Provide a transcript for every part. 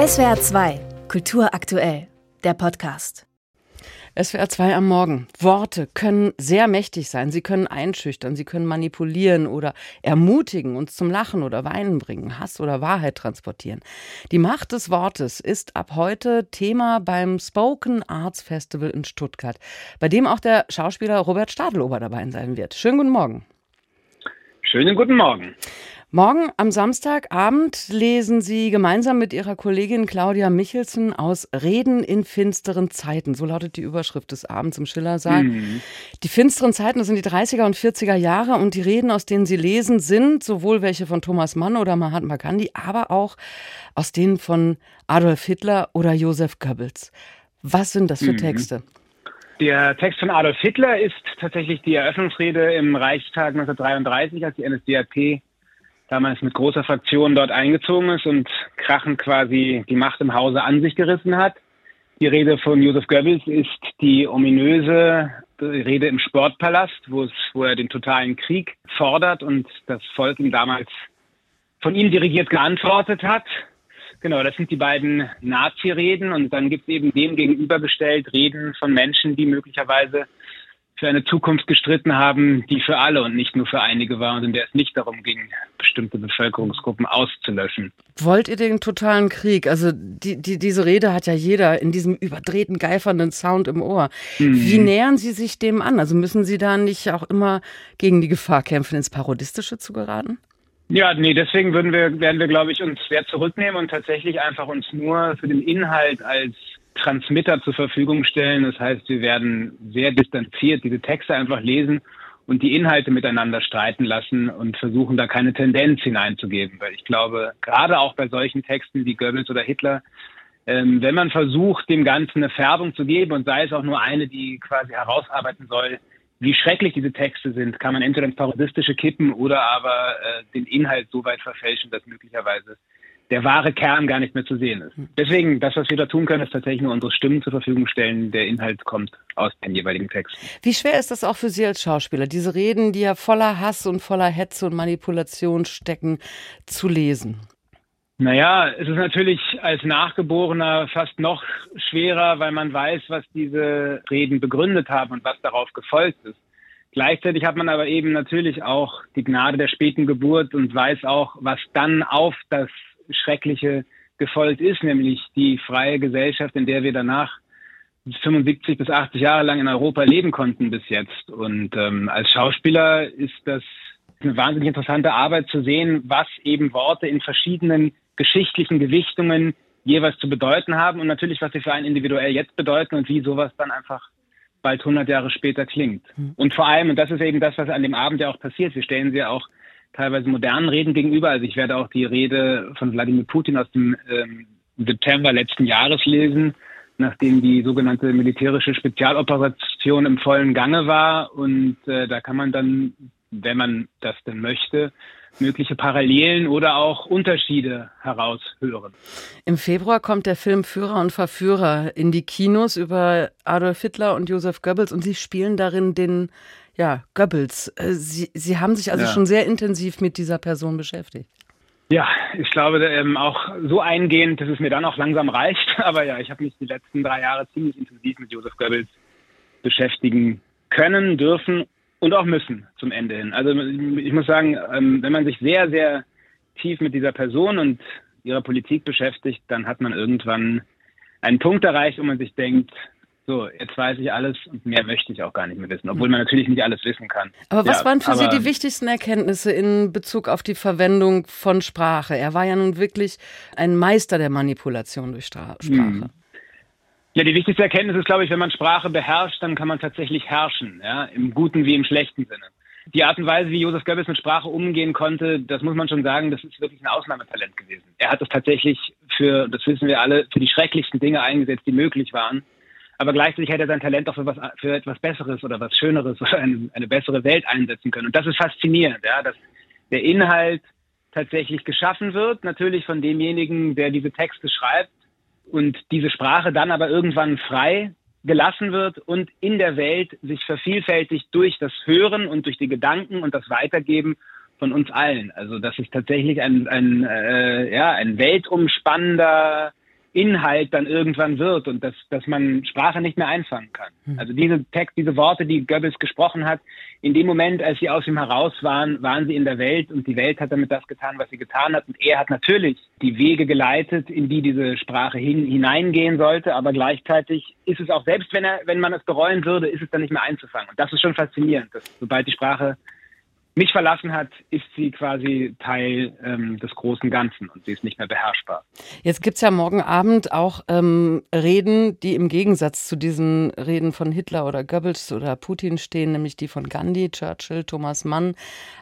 SWR 2, Kultur aktuell, der Podcast. SWR 2 am Morgen. Worte können sehr mächtig sein. Sie können einschüchtern, sie können manipulieren oder ermutigen, uns zum Lachen oder Weinen bringen, Hass oder Wahrheit transportieren. Die Macht des Wortes ist ab heute Thema beim Spoken Arts Festival in Stuttgart, bei dem auch der Schauspieler Robert Stadelober dabei sein wird. Schönen guten Morgen. Schönen guten Morgen. Morgen am Samstagabend lesen Sie gemeinsam mit Ihrer Kollegin Claudia Michelsen aus Reden in finsteren Zeiten. So lautet die Überschrift des Abends im Schillersaal. Mhm. Die finsteren Zeiten, das sind die 30er und 40er Jahre und die Reden, aus denen Sie lesen, sind sowohl welche von Thomas Mann oder Mahatma Gandhi, aber auch aus denen von Adolf Hitler oder Josef Goebbels. Was sind das für mhm. Texte? Der Text von Adolf Hitler ist tatsächlich die Eröffnungsrede im Reichstag 1933, als die NSDAP damals mit großer Fraktion dort eingezogen ist und krachend quasi die Macht im Hause an sich gerissen hat. Die Rede von Josef Goebbels ist die ominöse Rede im Sportpalast, wo, es, wo er den totalen Krieg fordert und das Volk ihm damals von ihm dirigiert geantwortet hat. Genau, das sind die beiden Nazi-Reden und dann gibt es eben dem gegenübergestellt Reden von Menschen, die möglicherweise für eine Zukunft gestritten haben, die für alle und nicht nur für einige war und in der es nicht darum ging, bestimmte Bevölkerungsgruppen auszulöschen. Wollt ihr den totalen Krieg? Also die, die, diese Rede hat ja jeder in diesem überdrehten, geifernden Sound im Ohr. Mhm. Wie nähern Sie sich dem an? Also müssen Sie da nicht auch immer gegen die Gefahr kämpfen, ins Parodistische zu geraten? Ja, nee, deswegen würden wir, werden wir, glaube ich, uns schwer zurücknehmen und tatsächlich einfach uns nur für den Inhalt als Transmitter zur Verfügung stellen. Das heißt, wir werden sehr distanziert diese Texte einfach lesen und die Inhalte miteinander streiten lassen und versuchen da keine Tendenz hineinzugeben. Weil ich glaube, gerade auch bei solchen Texten wie Goebbels oder Hitler, ähm, wenn man versucht, dem Ganzen eine Färbung zu geben und sei es auch nur eine, die quasi herausarbeiten soll, wie schrecklich diese Texte sind, kann man entweder ins Parodistische kippen oder aber äh, den Inhalt so weit verfälschen, dass möglicherweise der wahre Kern gar nicht mehr zu sehen ist. Deswegen, das, was wir da tun können, ist tatsächlich nur unsere Stimmen zur Verfügung stellen. Der Inhalt kommt aus den jeweiligen Texten. Wie schwer ist das auch für Sie als Schauspieler, diese Reden, die ja voller Hass und voller Hetze und Manipulation stecken, zu lesen? Naja, es ist natürlich als Nachgeborener fast noch schwerer, weil man weiß, was diese Reden begründet haben und was darauf gefolgt ist. Gleichzeitig hat man aber eben natürlich auch die Gnade der späten Geburt und weiß auch, was dann auf das Schreckliche gefolgt ist, nämlich die freie Gesellschaft, in der wir danach 75 bis 80 Jahre lang in Europa leben konnten bis jetzt. Und ähm, als Schauspieler ist das eine wahnsinnig interessante Arbeit zu sehen, was eben Worte in verschiedenen geschichtlichen Gewichtungen jeweils zu bedeuten haben und natürlich, was sie für einen individuell jetzt bedeuten und wie sowas dann einfach bald 100 Jahre später klingt. Mhm. Und vor allem, und das ist eben das, was an dem Abend ja auch passiert, wir stellen sie auch teilweise modernen Reden gegenüber. Also ich werde auch die Rede von Wladimir Putin aus dem ähm, September letzten Jahres lesen, nachdem die sogenannte militärische Spezialoperation im vollen Gange war. Und äh, da kann man dann, wenn man das denn möchte, mögliche Parallelen oder auch Unterschiede heraushören. Im Februar kommt der Film Führer und Verführer in die Kinos über Adolf Hitler und Josef Goebbels und Sie spielen darin den ja, Goebbels. Äh, Sie, Sie haben sich also ja. schon sehr intensiv mit dieser Person beschäftigt. Ja, ich glaube ähm, auch so eingehend, dass es mir dann auch langsam reicht. Aber ja, ich habe mich die letzten drei Jahre ziemlich intensiv mit Josef Goebbels beschäftigen können, dürfen und auch müssen zum Ende hin. Also ich muss sagen, ähm, wenn man sich sehr, sehr tief mit dieser Person und ihrer Politik beschäftigt, dann hat man irgendwann einen Punkt erreicht, wo man sich denkt, so, jetzt weiß ich alles und mehr möchte ich auch gar nicht mehr wissen, obwohl man natürlich nicht alles wissen kann. Aber was ja, waren für Sie die wichtigsten Erkenntnisse in Bezug auf die Verwendung von Sprache? Er war ja nun wirklich ein Meister der Manipulation durch Stra Sprache. Hm. Ja, die wichtigste Erkenntnis ist, glaube ich, wenn man Sprache beherrscht, dann kann man tatsächlich herrschen, ja, im guten wie im schlechten Sinne. Die Art und Weise, wie Josef Goebbels mit Sprache umgehen konnte, das muss man schon sagen, das ist wirklich ein Ausnahmetalent gewesen. Er hat es tatsächlich für, das wissen wir alle, für die schrecklichsten Dinge eingesetzt, die möglich waren aber gleichzeitig hätte er sein Talent auch für, was, für etwas Besseres oder was Schöneres oder eine, eine bessere Welt einsetzen können. Und das ist faszinierend, ja, dass der Inhalt tatsächlich geschaffen wird, natürlich von demjenigen, der diese Texte schreibt und diese Sprache dann aber irgendwann frei gelassen wird und in der Welt sich vervielfältigt durch das Hören und durch die Gedanken und das Weitergeben von uns allen. Also das ist tatsächlich ein, ein, äh, ja, ein weltumspannender Inhalt dann irgendwann wird und dass, dass man Sprache nicht mehr einfangen kann. Hm. Also diese Text, diese Worte, die Goebbels gesprochen hat, in dem Moment, als sie aus ihm heraus waren, waren sie in der Welt und die Welt hat damit das getan, was sie getan hat. Und er hat natürlich die Wege geleitet, in die diese Sprache hin, hineingehen sollte, aber gleichzeitig ist es auch, selbst wenn er, wenn man es bereuen würde, ist es dann nicht mehr einzufangen. Und das ist schon faszinierend, dass sobald die Sprache mich verlassen hat, ist sie quasi Teil ähm, des großen Ganzen und sie ist nicht mehr beherrschbar. Jetzt gibt es ja morgen Abend auch ähm, Reden, die im Gegensatz zu diesen Reden von Hitler oder Goebbels oder Putin stehen, nämlich die von Gandhi, Churchill, Thomas Mann,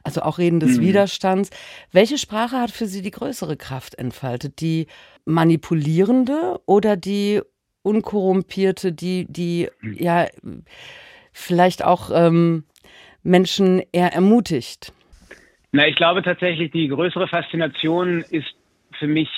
also auch Reden des mhm. Widerstands. Welche Sprache hat für Sie die größere Kraft entfaltet? Die manipulierende oder die unkorrumpierte, die, die mhm. ja vielleicht auch ähm, Menschen eher ermutigt? Na, ich glaube tatsächlich, die größere Faszination ist für mich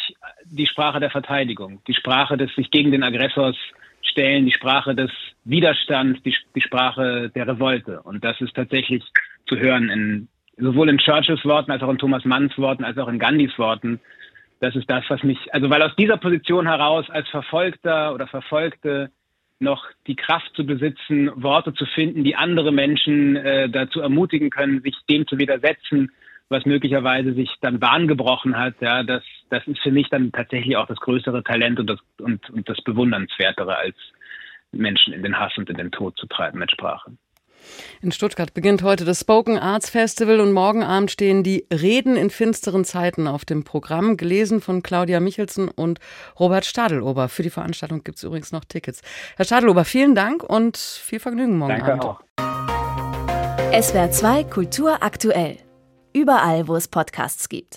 die Sprache der Verteidigung, die Sprache des sich gegen den Aggressors stellen, die Sprache des Widerstands, die, die Sprache der Revolte. Und das ist tatsächlich zu hören in sowohl in Churchills Worten als auch in Thomas Manns Worten als auch in Gandhis Worten. Das ist das, was mich, also weil aus dieser Position heraus als Verfolgter oder Verfolgte noch die Kraft zu besitzen, Worte zu finden, die andere Menschen äh, dazu ermutigen können, sich dem zu widersetzen, was möglicherweise sich dann Bahn gebrochen hat. Ja, das, das ist für mich dann tatsächlich auch das größere Talent und das, und, und das Bewundernswertere, als Menschen in den Hass und in den Tod zu treiben mit Sprache. In Stuttgart beginnt heute das Spoken Arts Festival und morgen Abend stehen die Reden in finsteren Zeiten auf dem Programm, gelesen von Claudia Michelsen und Robert Stadelober. Für die Veranstaltung gibt es übrigens noch Tickets. Herr Stadelober, vielen Dank und viel Vergnügen morgen Danke Abend. Auch. SWR 2 Kultur aktuell. Überall, wo es Podcasts gibt.